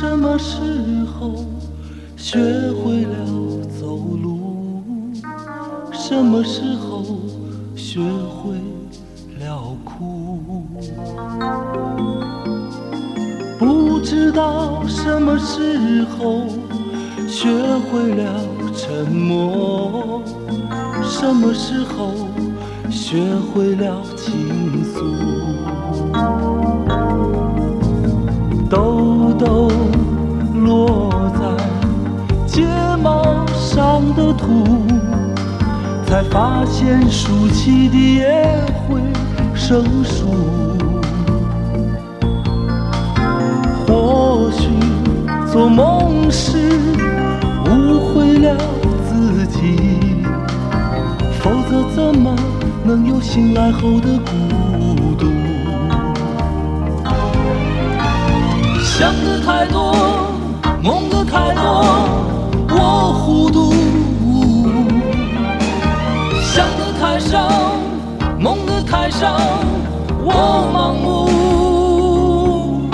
什么时候学会了走路，什么时候学会了哭。不知道什么时候学会了沉默，什么时候学会了倾诉。豆豆落在睫毛上的土，才发现竖起的也会生疏。或许做梦时误会了自己，否则怎么能有醒来后的孤想的太多，梦的太多，我糊涂；想的太少，梦的太少，我盲目。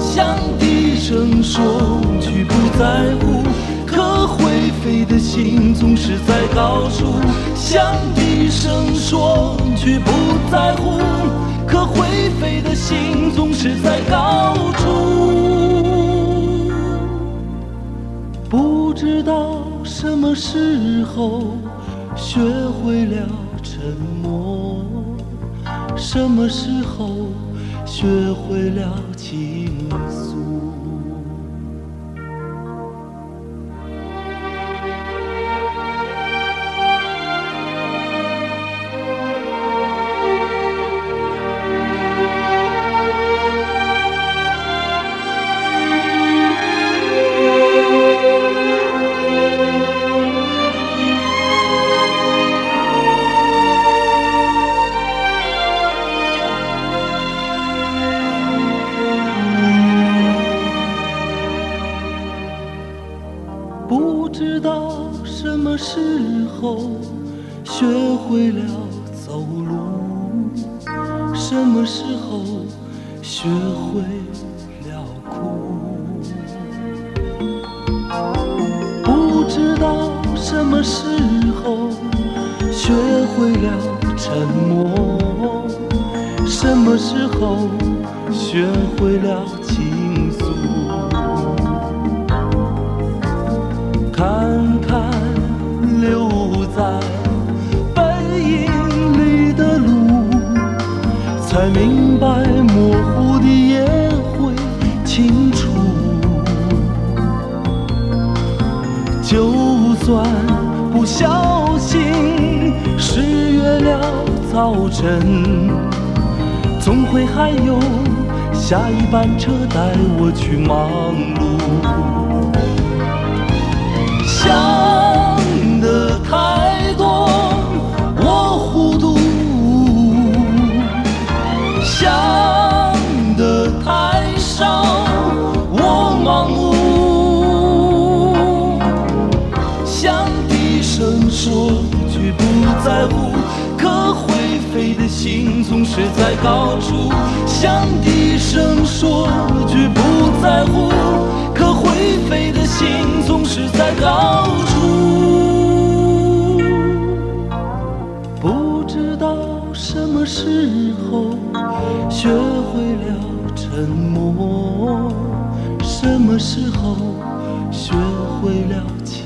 想低声说句不在乎，可会飞的心总是在高处。想低声说心总是在高处。不知道什么时候学会了沉默，什么时候学会了倾诉。不知道什么时候学会了走路，什么时候学会了哭。不知道什么时候学会了沉默，什么时候学会了背影里的路，才明白模糊的也会清楚。就算不小心失约了早晨，总会还有下一班车带我去忙碌。说句不在乎，可会飞的心总是在高处。想低声说句不在乎，可会飞的心总是在高处。不知道什么时候学会了沉默，什么时候学会了倾诉。